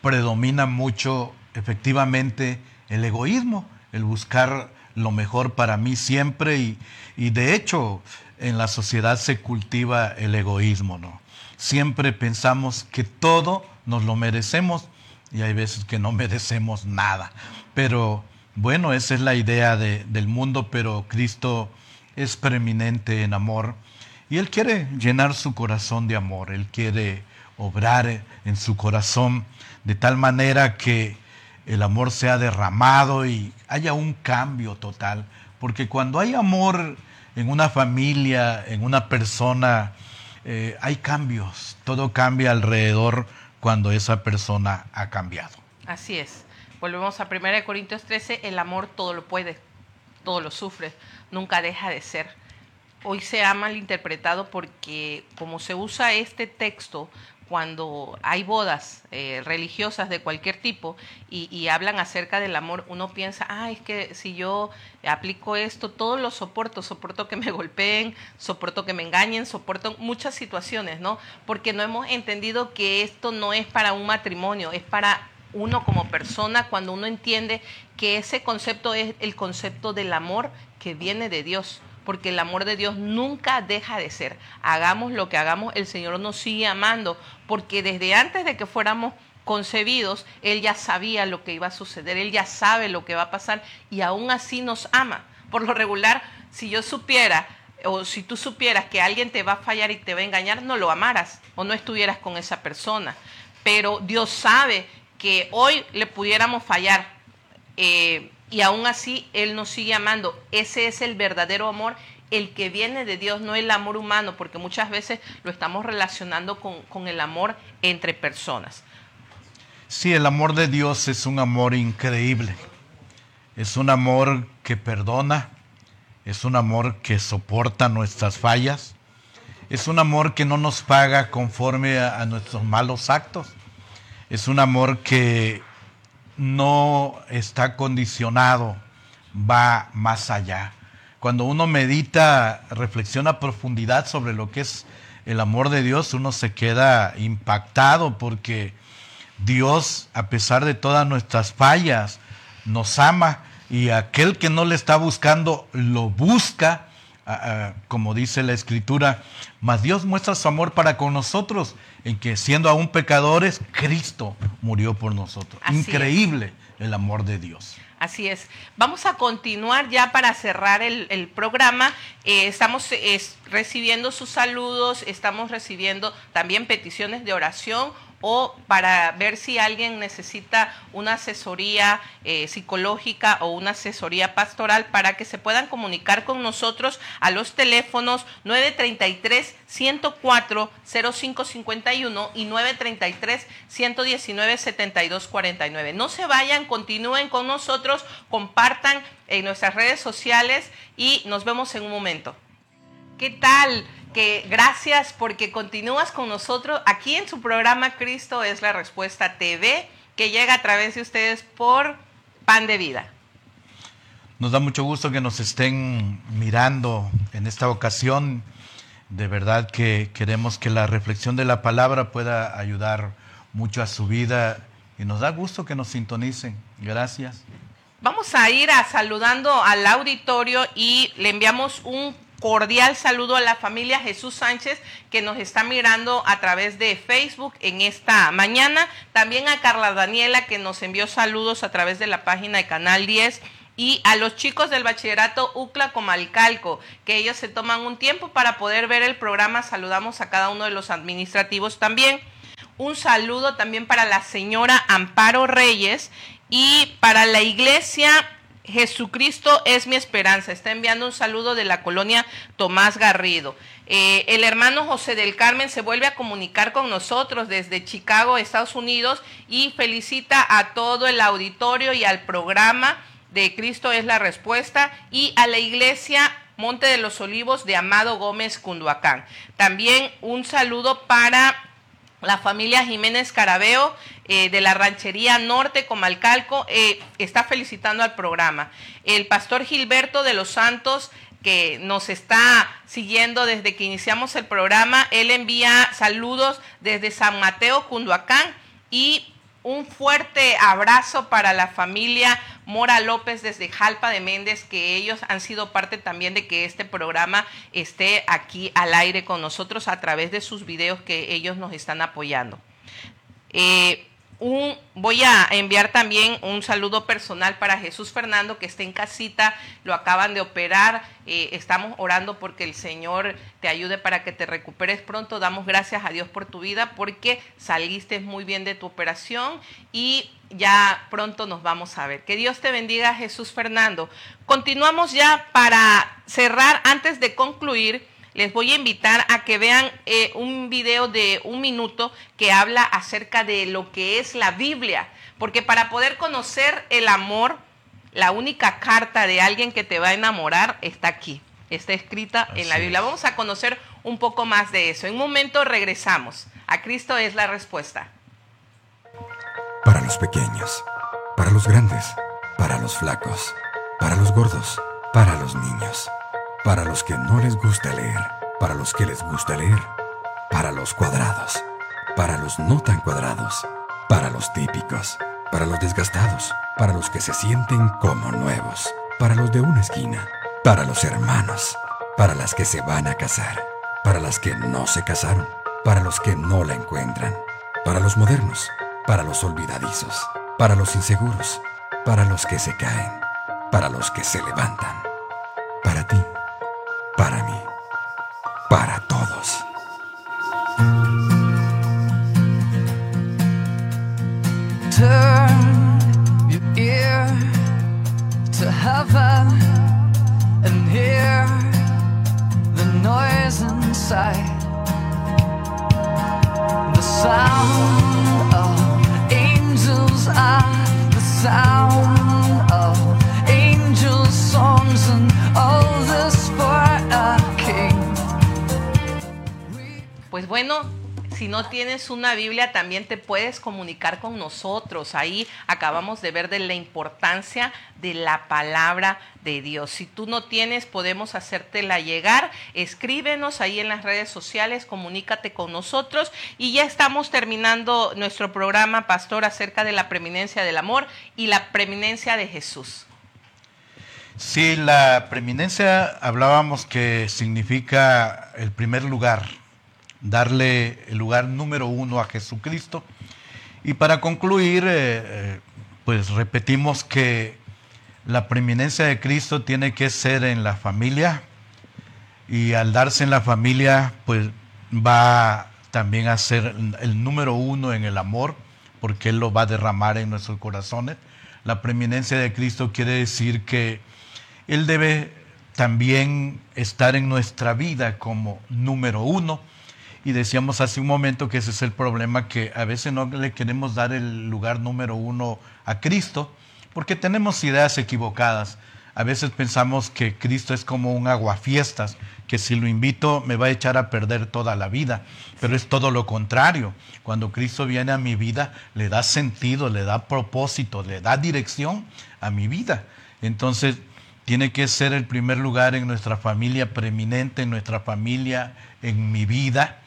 predomina mucho efectivamente el egoísmo, el buscar lo mejor para mí siempre y, de hecho en la sociedad se cultiva el egoísmo, ¿no? Siempre pensamos que todo nos lo merecemos y hay veces que no merecemos nada. Pero bueno, esa es la idea de, del mundo, pero Cristo es preeminente en amor y Él quiere llenar su corazón de amor, Él quiere obrar en su corazón de tal manera que el amor sea derramado y haya un cambio total. Porque cuando hay amor en una familia, en una persona, eh, hay cambios. Todo cambia alrededor cuando esa persona ha cambiado. Así es. Volvemos a 1 Corintios 13, el amor todo lo puede, todo lo sufre, nunca deja de ser. Hoy se ha malinterpretado porque como se usa este texto cuando hay bodas eh, religiosas de cualquier tipo y, hablan acerca del amor, uno piensa, ah, es que si yo aplico esto, todo lo soporto, soporto que me golpeen, soporto que me engañen, soporto muchas situaciones, ¿no? Porque no hemos entendido que esto no es para un matrimonio, es para uno como persona cuando uno entiende que ese concepto es el concepto del amor que viene de Dios, porque el amor de Dios nunca deja de ser. Hagamos lo que hagamos, el Señor nos sigue amando, porque desde antes de que fuéramos concebidos, Él ya sabía lo que iba a suceder, Él ya sabe lo que va a pasar y aún así nos ama. Por lo regular, si yo supiera o si tú supieras que alguien te va a fallar y te va a engañar, no lo amaras o no estuvieras con esa persona. Pero Dios sabe que hoy le pudiéramos fallar, eh, y aún así Él nos sigue amando. Ese es el verdadero amor, el que viene de Dios, no el amor humano, porque muchas veces lo estamos relacionando con, con el amor entre personas. Sí, el amor de Dios es un amor increíble. Es un amor que perdona, es un amor que soporta nuestras fallas, es un amor que no nos paga conforme a, a nuestros malos actos, es un amor que no está condicionado, va más allá. Cuando uno medita, reflexiona a profundidad sobre lo que es el amor de Dios, uno se queda impactado porque Dios, a pesar de todas nuestras fallas, nos ama y aquel que no le está buscando, lo busca, como dice la escritura, mas Dios muestra su amor para con nosotros, en que siendo aún pecadores, Cristo murió por nosotros. Increíble el amor de Dios. Así es. Vamos a continuar ya para cerrar el, programa. Eh, estamos recibiendo sus saludos, estamos recibiendo también peticiones de oración o para ver si alguien necesita una asesoría eh, psicológica o una asesoría pastoral para que se puedan comunicar con nosotros a los teléfonos 933 104 0551 y 933 119 7249. No se vayan, continúen con nosotros, compartan en nuestras redes sociales y nos vemos en un momento. ¿Qué tal? Que gracias porque continúas con nosotros aquí en su programa Cristo es la Respuesta TV, que llega a través de ustedes por Pan de Vida. Nos da mucho gusto que nos estén mirando en esta ocasión. De verdad que queremos que la reflexión de la palabra pueda ayudar mucho a su vida y nos da gusto que nos sintonicen. Gracias. Vamos a ir a saludando al auditorio y le enviamos un cordial saludo a la familia Jesús Sánchez que nos está mirando a través de Facebook en esta mañana. También a Carla Daniela que nos envió saludos a través de la página de Canal 10 y a los chicos del bachillerato UCLA Comalcalco, que ellos se toman un tiempo para poder ver el programa. Saludamos a cada uno de los administrativos también. Un saludo también para la señora Amparo Reyes y para la iglesia Jesucristo es mi esperanza. Está enviando un saludo de la colonia Tomás Garrido. Eh, el hermano José del Carmen se vuelve a comunicar con nosotros desde Chicago, Estados Unidos, y felicita a todo el auditorio y al programa de Cristo es la respuesta y a la iglesia Monte de los Olivos de Amado Gómez Cunduacán. También un saludo para la familia Jiménez Carabeo eh, de la Ranchería Norte Comalcalco eh, está felicitando al programa. El pastor Gilberto de los Santos que nos está siguiendo desde que iniciamos el programa, él envía saludos desde San Mateo, Cunduacán y un fuerte abrazo para la familia Mora López desde Jalpa de Méndez, que ellos han sido parte también de que este programa esté aquí al aire con nosotros a través de sus videos que ellos nos están apoyando. Eh, voy a enviar también un saludo personal para Jesús Fernando que está en casita, lo acaban de operar, eh, estamos orando porque el Señor te ayude para que te recuperes pronto, damos gracias a Dios por tu vida porque saliste muy bien de tu operación y ya pronto nos vamos a ver. Que Dios te bendiga Jesús Fernando. Continuamos ya para cerrar antes de concluir les voy a invitar a que vean eh, un video de un minuto que habla acerca de lo que es la Biblia, porque para poder conocer el amor, la única carta de alguien que te va a enamorar está aquí, está escrita en la Biblia. Vamos a conocer un poco más de eso. En un momento regresamos. A Cristo es la respuesta. Para los pequeños, para los grandes, para los flacos, para los gordos, para los niños para los que no les gusta leer, para los que les gusta leer, para los cuadrados, para los no tan cuadrados, para los típicos, para los desgastados, para los que se sienten como nuevos, para los de una esquina, para los hermanos, para las que se van a casar, para las que no se casaron, para los que no la encuentran, para los modernos, para los olvidadizos, para los inseguros, para los que se caen, para los que se levantan, para ti para mí, Biblia, también te puedes comunicar con nosotros. Ahí acabamos de ver de la importancia de la palabra de Dios. Si tú no tienes, podemos hacértela llegar. Escríbenos ahí en las redes sociales, comunícate con nosotros. Y ya estamos terminando nuestro programa, Pastor, acerca de la preeminencia del amor y la preeminencia de Jesús. Sí, la preeminencia hablábamos que significa el primer lugar, darle el lugar número uno a Jesucristo. Y para concluir, eh, eh, pues repetimos que la preeminencia de Cristo tiene que ser en la familia y al darse en la familia, pues va también a ser el número uno en el amor, porque Él lo va a derramar en nuestros corazones. La preeminencia de Cristo quiere decir que Él debe también estar en nuestra vida como número uno y decíamos hace un momento que ese es el problema, que a veces no le queremos dar el lugar número uno a Cristo, porque tenemos ideas equivocadas. A veces pensamos que Cristo es como un aguafiestas, que si lo invito me va a echar a perder toda la vida. Pero es todo lo contrario. Cuando Cristo viene a mi vida, le da sentido, le da propósito, le da dirección a mi vida. Entonces, tiene que ser el primer lugar en nuestra familia preeminente, en nuestra familia, en mi vida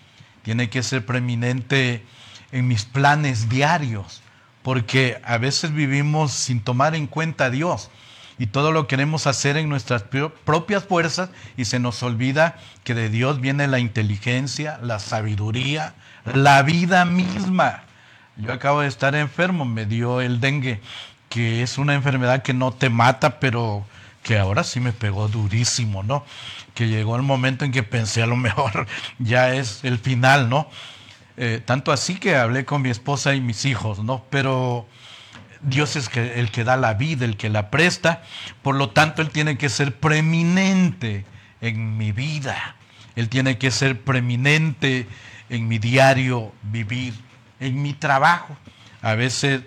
tiene que ser preeminente en mis planes diarios, porque a veces vivimos sin tomar en cuenta a Dios y todo lo queremos hacer en nuestras propias fuerzas y se nos olvida que de Dios viene la inteligencia, la sabiduría, la vida misma. Yo acabo de estar enfermo, me dio el dengue, que es una enfermedad que no te mata, pero que ahora sí me pegó durísimo, ¿no? Que llegó el momento en que pensé a lo mejor ya es el final, ¿no? Eh, tanto así que hablé con mi esposa y mis hijos, ¿no? Pero Dios es el que da la vida, el que la presta, por lo tanto Él tiene que ser preeminente en mi vida, Él tiene que ser preeminente en mi diario vivir, en mi trabajo. A veces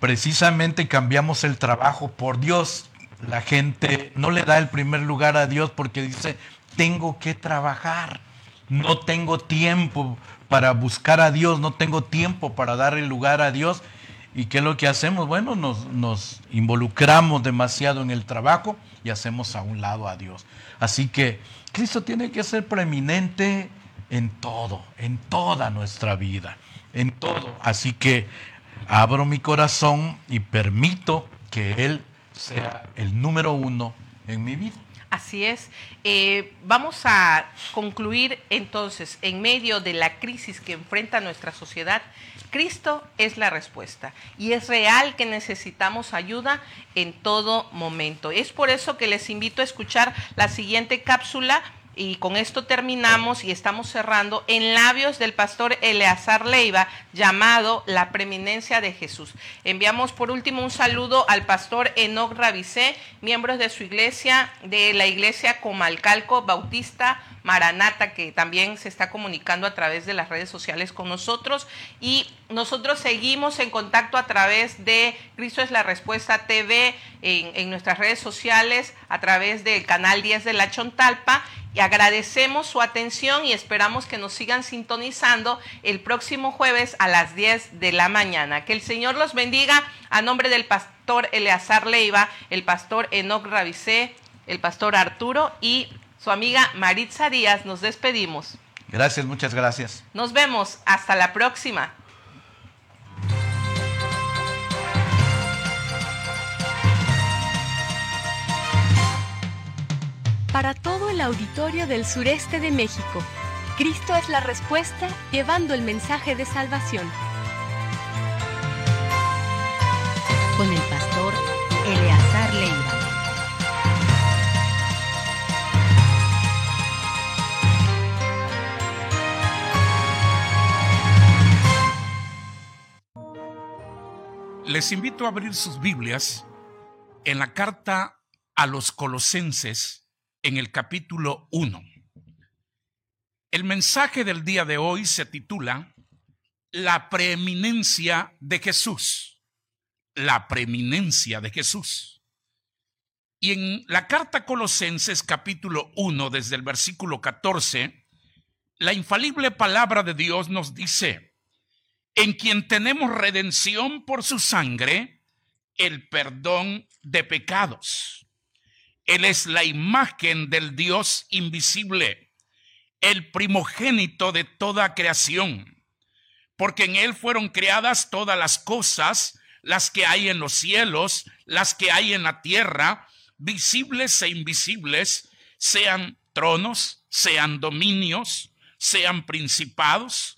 precisamente cambiamos el trabajo por Dios la gente no le da el primer lugar a Dios porque dice, tengo que trabajar, no tengo tiempo para buscar a Dios, no tengo tiempo para dar el lugar a Dios. ¿Y qué es lo que hacemos? Bueno, nos, nos involucramos demasiado en el trabajo y hacemos a un lado a Dios. Así que Cristo tiene que ser preeminente en todo, en toda nuestra vida, en todo. Así que abro mi corazón y permito que Él sea el número uno en mi vida. Así es. Eh, vamos a concluir entonces, en medio de la crisis que enfrenta nuestra sociedad, Cristo es la respuesta y es real que necesitamos ayuda en todo momento. Es por eso que les invito a escuchar la siguiente cápsula y con esto terminamos y estamos cerrando en labios del pastor Eleazar Leiva, llamado La Preeminencia de Jesús. Enviamos por último un saludo al pastor Enoch Rabicé, miembros de su iglesia, de la iglesia Comalcalco Bautista Maranata, que también se está comunicando a través de las redes sociales con nosotros. Y nosotros seguimos en contacto a través de Cristo es la Respuesta TV en, nuestras redes sociales, a través del canal 10 de la Chontalpa. Y agradecemos su atención y esperamos que nos sigan sintonizando el próximo jueves a las 10 de la mañana. Que el Señor los bendiga a nombre del pastor Eleazar Leiva, el pastor Enoch Rabicé, el pastor Arturo y su amiga Maritza Díaz, nos despedimos. Gracias, muchas gracias. Nos vemos, hasta la próxima. Para todo el auditorio del sureste de México, Cristo es la respuesta llevando el mensaje de salvación. Con el pastor Eleazar Les invito a abrir sus Biblias en la carta a los colosenses en el capítulo 1. El mensaje del día de hoy se titula La preeminencia de Jesús. La preeminencia de Jesús. Y en la carta Colosenses capítulo 1, desde el versículo 14, la infalible palabra de Dios nos dice, en quien tenemos redención por su sangre, el perdón de pecados. Él es la imagen del Dios invisible, el primogénito de toda creación, porque en Él fueron creadas todas las cosas, las que hay en los cielos, las que hay en la tierra, visibles e invisibles, sean tronos, sean dominios, sean principados,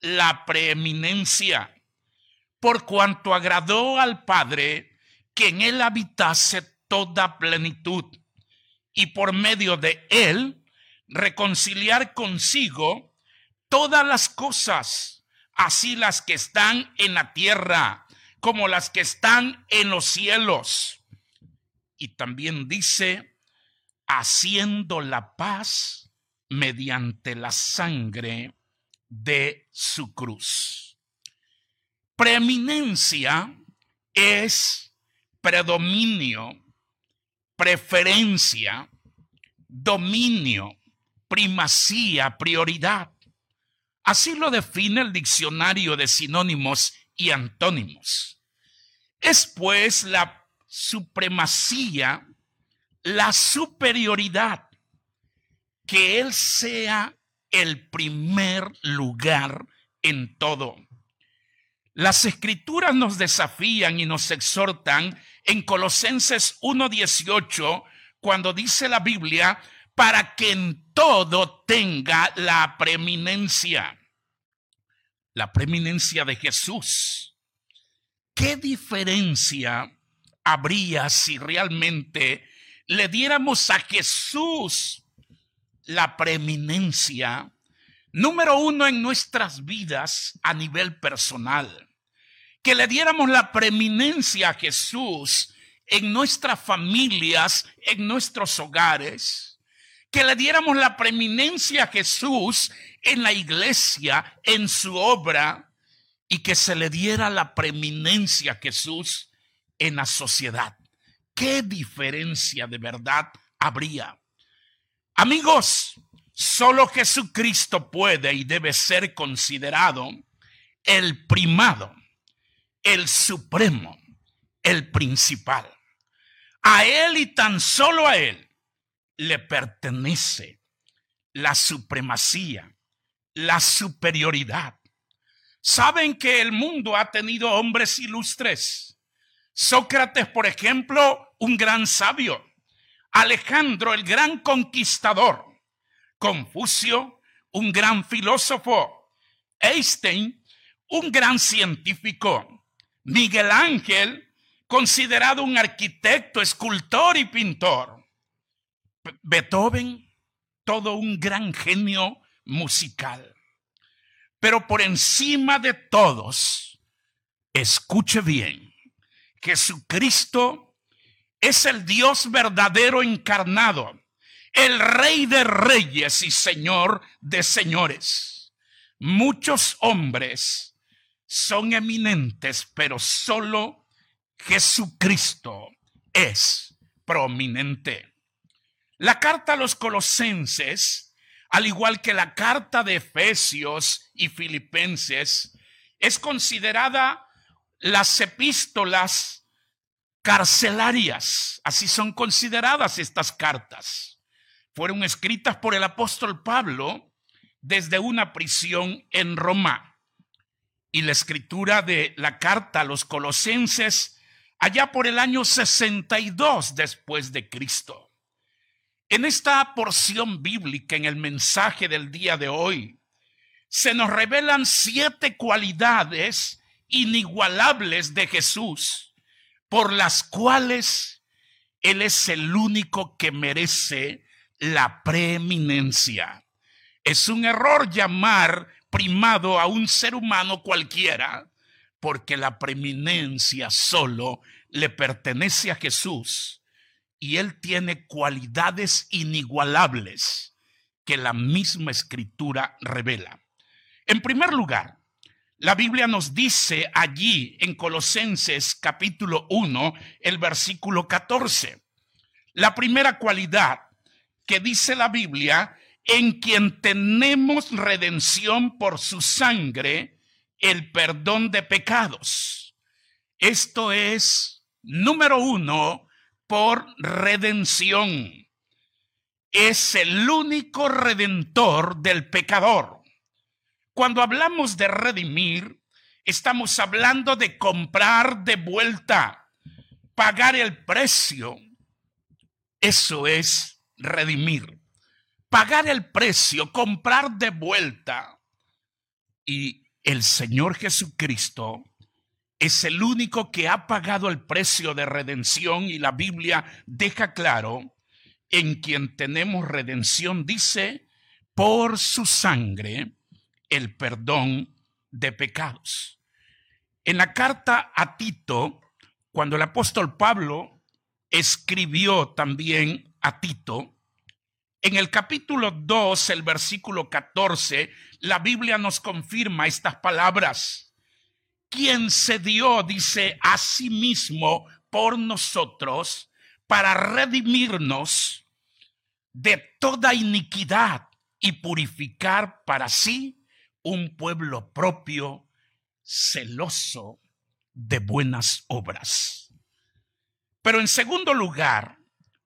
la preeminencia, por cuanto agradó al Padre que en él habitase toda plenitud, y por medio de él reconciliar consigo todas las cosas, así las que están en la tierra como las que están en los cielos. Y también dice, haciendo la paz mediante la sangre de su cruz. Preeminencia es predominio, preferencia, dominio, primacía, prioridad. Así lo define el diccionario de sinónimos y antónimos. Es pues la supremacía la superioridad, que Él sea el primer lugar en todo. Las escrituras nos desafían y nos exhortan en Colosenses 1.18, cuando dice la Biblia, para que en todo tenga la preeminencia. La preeminencia de Jesús. ¿Qué diferencia habría si realmente le diéramos a Jesús la preeminencia número uno en nuestras vidas a nivel personal, que le diéramos la preeminencia a Jesús en nuestras familias, en nuestros hogares, que le diéramos la preeminencia a Jesús en la iglesia, en su obra, y que se le diera la preeminencia a Jesús en la sociedad. ¿qué diferencia de verdad habría? Amigos, solo Jesucristo puede y debe ser considerado el primado, el supremo, el principal. A Él y tan solo a Él le pertenece la supremacía, la superioridad. Saben que el mundo ha tenido hombres ilustres Sócrates, por ejemplo, un gran sabio. Alejandro, el gran conquistador. Confucio, un gran filósofo. Einstein, un gran científico. Miguel Ángel, considerado un arquitecto, escultor y pintor. Beethoven, todo un gran genio musical. Pero por encima de todos, escuche bien, Jesucristo es el Dios verdadero encarnado, el Rey de reyes y Señor de señores. Muchos hombres son eminentes, pero solo Jesucristo es prominente. La carta a los colosenses, al igual que la carta de Efesios y Filipenses, es considerada las epístolas carcelarias, así son consideradas estas cartas, fueron escritas por el apóstol Pablo desde una prisión en Roma. Y la escritura de la carta a los colosenses allá por el año 62 después de Cristo. En esta porción bíblica, en el mensaje del día de hoy, se nos revelan siete cualidades inigualables de Jesús, por las cuales Él es el único que merece la preeminencia. Es un error llamar primado a un ser humano cualquiera, porque la preeminencia solo le pertenece a Jesús y Él tiene cualidades inigualables que la misma escritura revela. En primer lugar, la Biblia nos dice allí en Colosenses capítulo 1, el versículo 14, la primera cualidad que dice la Biblia, en quien tenemos redención por su sangre, el perdón de pecados. Esto es, número uno, por redención. Es el único redentor del pecador. Cuando hablamos de redimir, estamos hablando de comprar de vuelta, pagar el precio. Eso es redimir. Pagar el precio, comprar de vuelta. Y el Señor Jesucristo es el único que ha pagado el precio de redención y la Biblia deja claro, en quien tenemos redención, dice, por su sangre, el perdón de pecados. En la carta a Tito, cuando el apóstol Pablo escribió también a Tito, en el capítulo 2, el versículo 14, la Biblia nos confirma estas palabras. Quien se dio, dice, a sí mismo por nosotros para redimirnos de toda iniquidad y purificar para sí un pueblo propio, celoso de buenas obras. Pero en segundo lugar,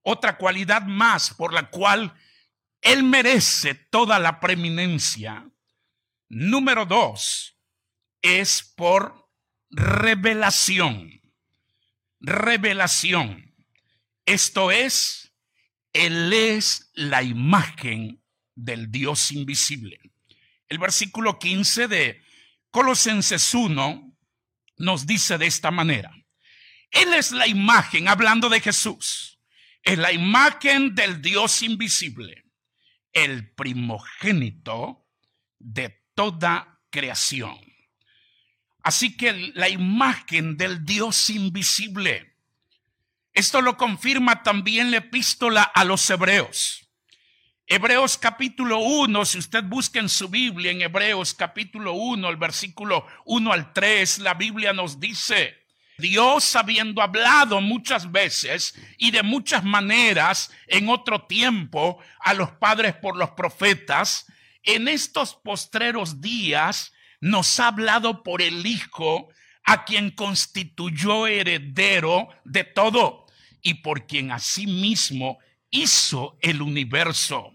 otra cualidad más por la cual Él merece toda la preeminencia. Número dos, es por revelación. Revelación. Esto es, Él es la imagen del Dios invisible. El versículo 15 de Colosenses 1 nos dice de esta manera. Él es la imagen, hablando de Jesús, es la imagen del Dios invisible, el primogénito de toda creación. Así que la imagen del Dios invisible. Esto lo confirma también la epístola a los hebreos. Hebreos capítulo 1, si usted busca en su Biblia, en Hebreos capítulo 1, el versículo 1 al 3, la Biblia nos dice, Dios habiendo hablado muchas veces y de muchas maneras en otro tiempo a los padres por los profetas, en estos postreros días nos ha hablado por el Hijo, a quien constituyó heredero de todo y por quien asimismo hizo el universo.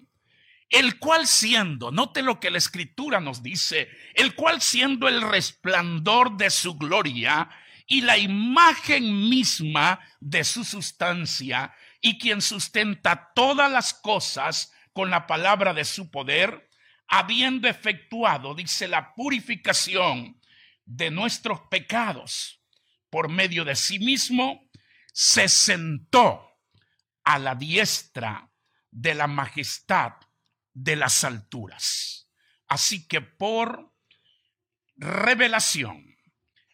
El cual siendo, note lo que la escritura nos dice, el cual siendo el resplandor de su gloria y la imagen misma de su sustancia y quien sustenta todas las cosas con la palabra de su poder, habiendo efectuado, dice, la purificación de nuestros pecados por medio de sí mismo, se sentó a la diestra de la majestad de las alturas. Así que por revelación.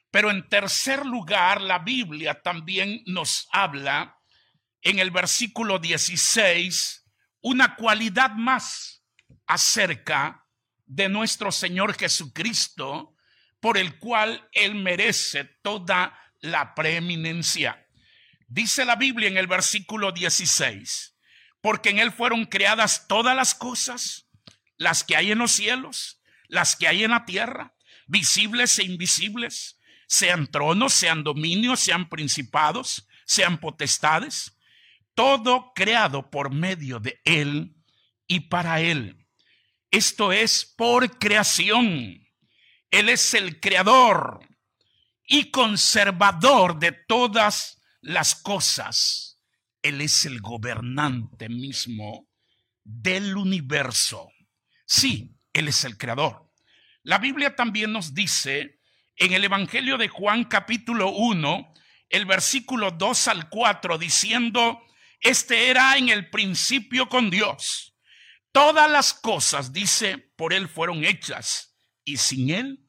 Pero en tercer lugar, la Biblia también nos habla en el versículo 16 una cualidad más acerca de nuestro Señor Jesucristo, por el cual Él merece toda la preeminencia. Dice la Biblia en el versículo 16, porque en Él fueron creadas todas las cosas, las que hay en los cielos, las que hay en la tierra, visibles e invisibles, sean tronos, sean dominios, sean principados, sean potestades, todo creado por medio de Él y para Él. Esto es por creación. Él es el creador y conservador de todas las cosas. Él es el gobernante mismo del universo. Sí, Él es el creador. La Biblia también nos dice en el Evangelio de Juan capítulo 1, el versículo 2 al 4, diciendo, este era en el principio con Dios. Todas las cosas, dice, por Él fueron hechas, y sin Él,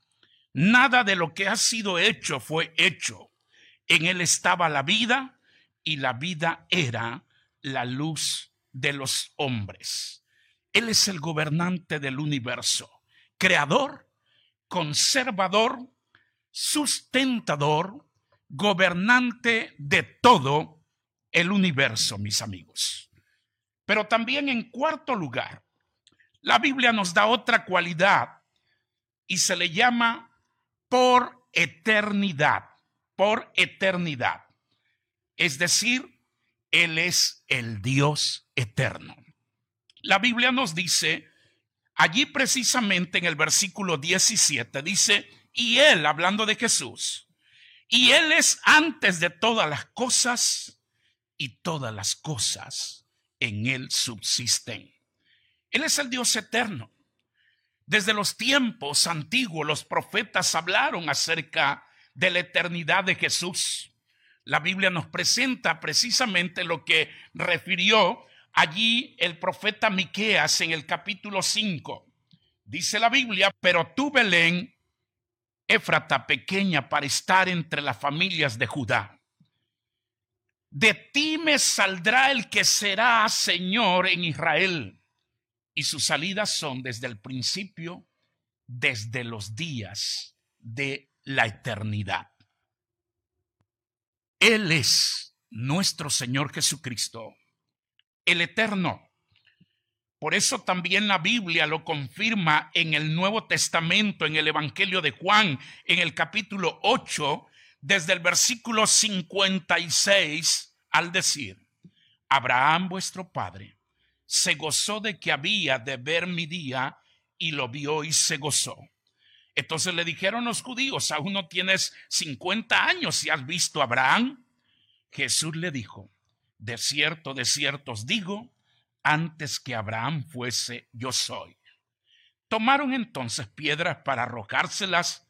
nada de lo que ha sido hecho fue hecho. En Él estaba la vida, y la vida era la luz de los hombres. Él es el gobernante del universo, creador, conservador, sustentador, gobernante de todo el universo, mis amigos. Pero también en cuarto lugar, la Biblia nos da otra cualidad y se le llama por eternidad, por eternidad. Es decir, Él es el Dios eterno. La Biblia nos dice, allí precisamente en el versículo 17, dice, y Él, hablando de Jesús, y Él es antes de todas las cosas, y todas las cosas en Él subsisten. Él es el Dios eterno. Desde los tiempos antiguos los profetas hablaron acerca de la eternidad de Jesús. La Biblia nos presenta precisamente lo que refirió allí el profeta Miqueas en el capítulo 5. Dice la Biblia, pero tú Belén, Éfrata pequeña para estar entre las familias de Judá. De ti me saldrá el que será Señor en Israel, y sus salidas son desde el principio, desde los días de la eternidad. Él es nuestro Señor Jesucristo, el eterno. Por eso también la Biblia lo confirma en el Nuevo Testamento, en el Evangelio de Juan, en el capítulo 8, desde el versículo 56 al decir, Abraham vuestro padre se gozó de que había de ver mi día y lo vio y se gozó. Entonces le dijeron los judíos, aún no tienes 50 años y has visto a Abraham. Jesús le dijo, de cierto, de cierto os digo, antes que Abraham fuese, yo soy. Tomaron entonces piedras para arrojárselas,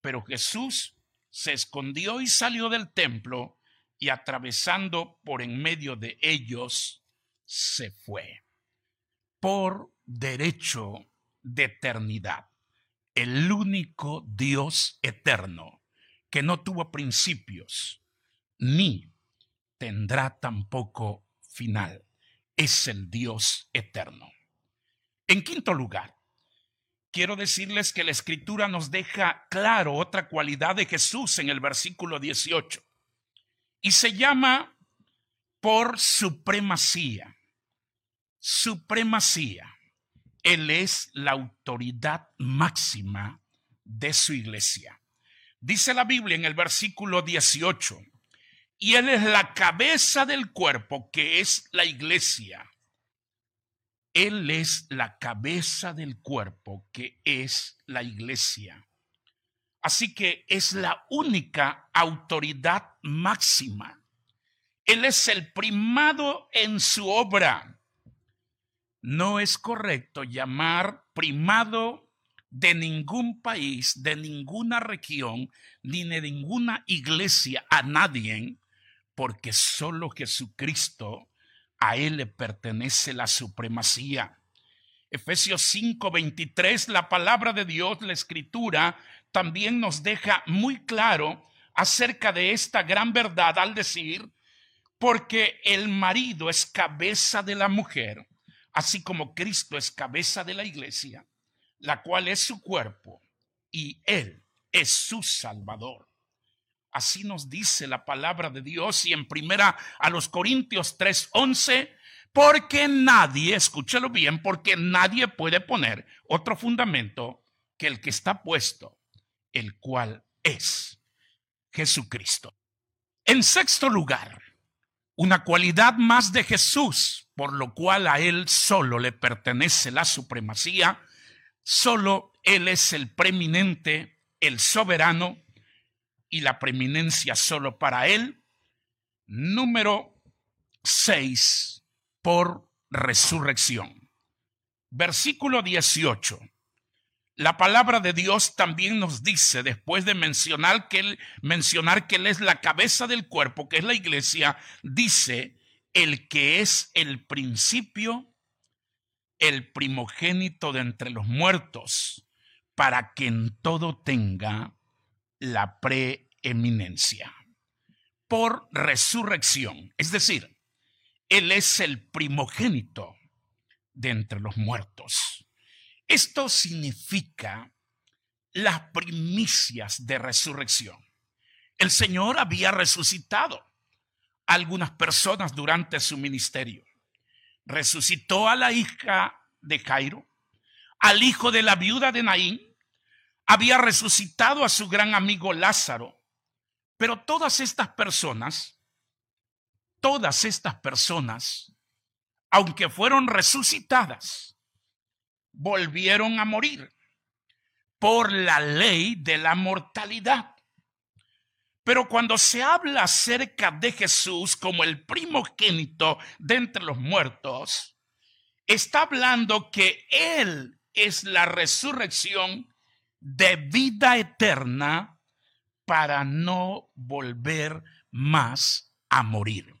pero Jesús se escondió y salió del templo y atravesando por en medio de ellos, se fue. Por derecho de eternidad el único Dios eterno, que no tuvo principios, ni tendrá tampoco final. Es el Dios eterno. En quinto lugar, quiero decirles que la escritura nos deja claro otra cualidad de Jesús en el versículo 18. Y se llama por supremacía. Supremacía. Él es la autoridad máxima de su iglesia. Dice la Biblia en el versículo 18, y Él es la cabeza del cuerpo que es la iglesia. Él es la cabeza del cuerpo que es la iglesia. Así que es la única autoridad máxima. Él es el primado en su obra no es correcto llamar primado de ningún país, de ninguna región, ni de ninguna iglesia a nadie, porque solo Jesucristo, a Él le pertenece la supremacía. Efesios 5:23, la palabra de Dios, la escritura, también nos deja muy claro acerca de esta gran verdad al decir, porque el marido es cabeza de la mujer así como Cristo es cabeza de la iglesia, la cual es su cuerpo, y Él es su Salvador. Así nos dice la palabra de Dios y en primera a los Corintios 3:11, porque nadie, escúchalo bien, porque nadie puede poner otro fundamento que el que está puesto, el cual es Jesucristo. En sexto lugar, una cualidad más de Jesús, por lo cual a Él solo le pertenece la supremacía, solo Él es el preeminente, el soberano, y la preeminencia solo para Él. Número 6 por resurrección. Versículo 18. La palabra de Dios también nos dice, después de mencionar que, él, mencionar que Él es la cabeza del cuerpo, que es la iglesia, dice, el que es el principio, el primogénito de entre los muertos, para que en todo tenga la preeminencia. Por resurrección, es decir, Él es el primogénito de entre los muertos. Esto significa las primicias de resurrección. El Señor había resucitado algunas personas durante su ministerio. Resucitó a la hija de Jairo, al hijo de la viuda de Naín, había resucitado a su gran amigo Lázaro. Pero todas estas personas, todas estas personas, aunque fueron resucitadas, volvieron a morir por la ley de la mortalidad. Pero cuando se habla acerca de Jesús como el primogénito de entre los muertos, está hablando que Él es la resurrección de vida eterna para no volver más a morir.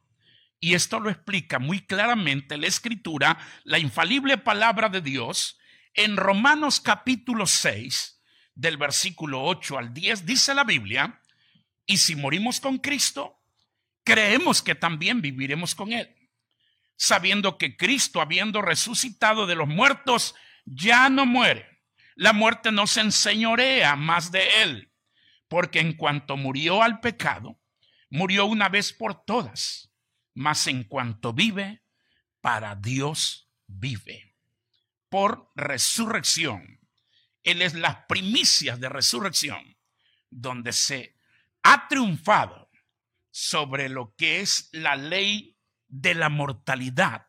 Y esto lo explica muy claramente la escritura, la infalible palabra de Dios, en Romanos capítulo 6, del versículo 8 al 10, dice la Biblia, y si morimos con Cristo, creemos que también viviremos con Él, sabiendo que Cristo, habiendo resucitado de los muertos, ya no muere. La muerte no se enseñorea más de Él, porque en cuanto murió al pecado, murió una vez por todas, mas en cuanto vive, para Dios vive. Por resurrección. Él es las primicias de resurrección, donde se ha triunfado sobre lo que es la ley de la mortalidad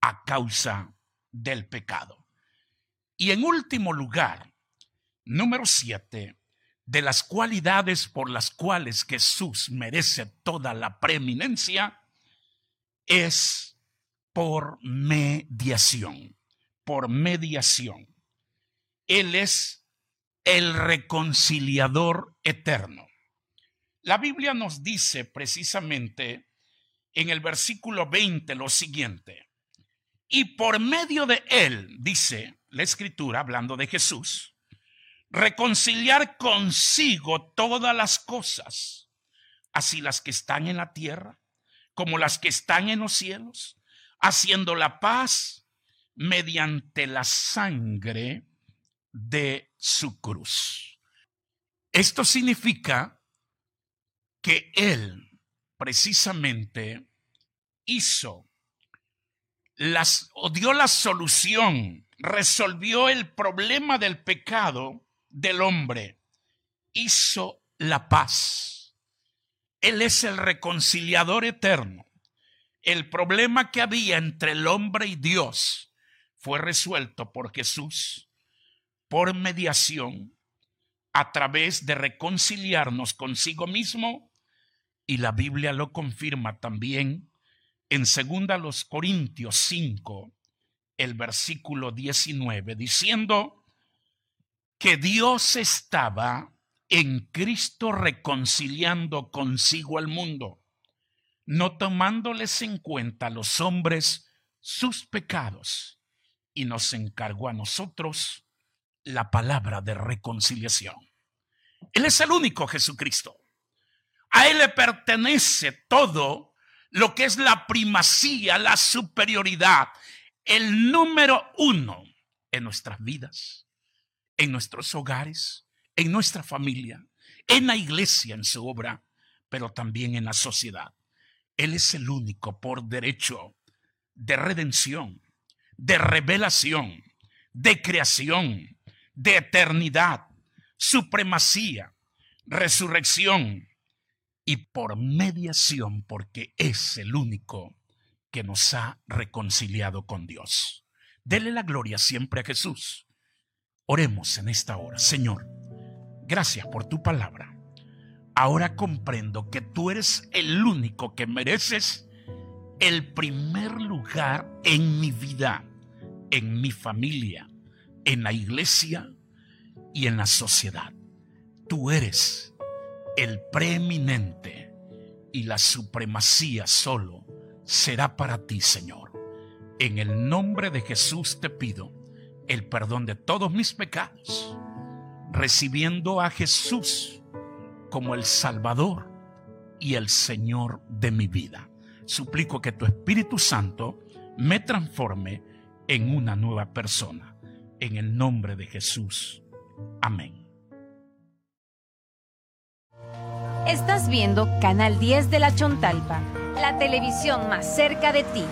a causa del pecado. Y en último lugar, número siete, de las cualidades por las cuales Jesús merece toda la preeminencia, es por mediación, por mediación. Él es el reconciliador eterno. La Biblia nos dice precisamente en el versículo 20 lo siguiente. Y por medio de él, dice la escritura, hablando de Jesús, reconciliar consigo todas las cosas, así las que están en la tierra como las que están en los cielos, haciendo la paz mediante la sangre de su cruz. Esto significa que Él precisamente hizo las, o dio la solución, resolvió el problema del pecado del hombre, hizo la paz. Él es el reconciliador eterno. El problema que había entre el hombre y Dios fue resuelto por Jesús, por mediación, a través de reconciliarnos consigo mismo y la Biblia lo confirma también en 2 Corintios 5, el versículo 19, diciendo que Dios estaba en Cristo reconciliando consigo al mundo, no tomándoles en cuenta a los hombres sus pecados, y nos encargó a nosotros la palabra de reconciliación. Él es el único Jesucristo. A Él le pertenece todo lo que es la primacía, la superioridad, el número uno en nuestras vidas, en nuestros hogares, en nuestra familia, en la iglesia, en su obra, pero también en la sociedad. Él es el único por derecho de redención, de revelación, de creación, de eternidad, supremacía, resurrección, y por mediación, porque es el único que nos ha reconciliado con Dios. Dele la gloria siempre a Jesús. Oremos en esta hora. Señor, gracias por tu palabra. Ahora comprendo que tú eres el único que mereces el primer lugar en mi vida, en mi familia, en la iglesia y en la sociedad. Tú eres el preeminente y la supremacía solo será para ti, Señor. En el nombre de Jesús te pido el perdón de todos mis pecados, recibiendo a Jesús como el Salvador y el Señor de mi vida. Suplico que tu Espíritu Santo me transforme en una nueva persona. En el nombre de Jesús. Amén. Estás viendo Canal 10 de la Chontalpa, la televisión más cerca de ti.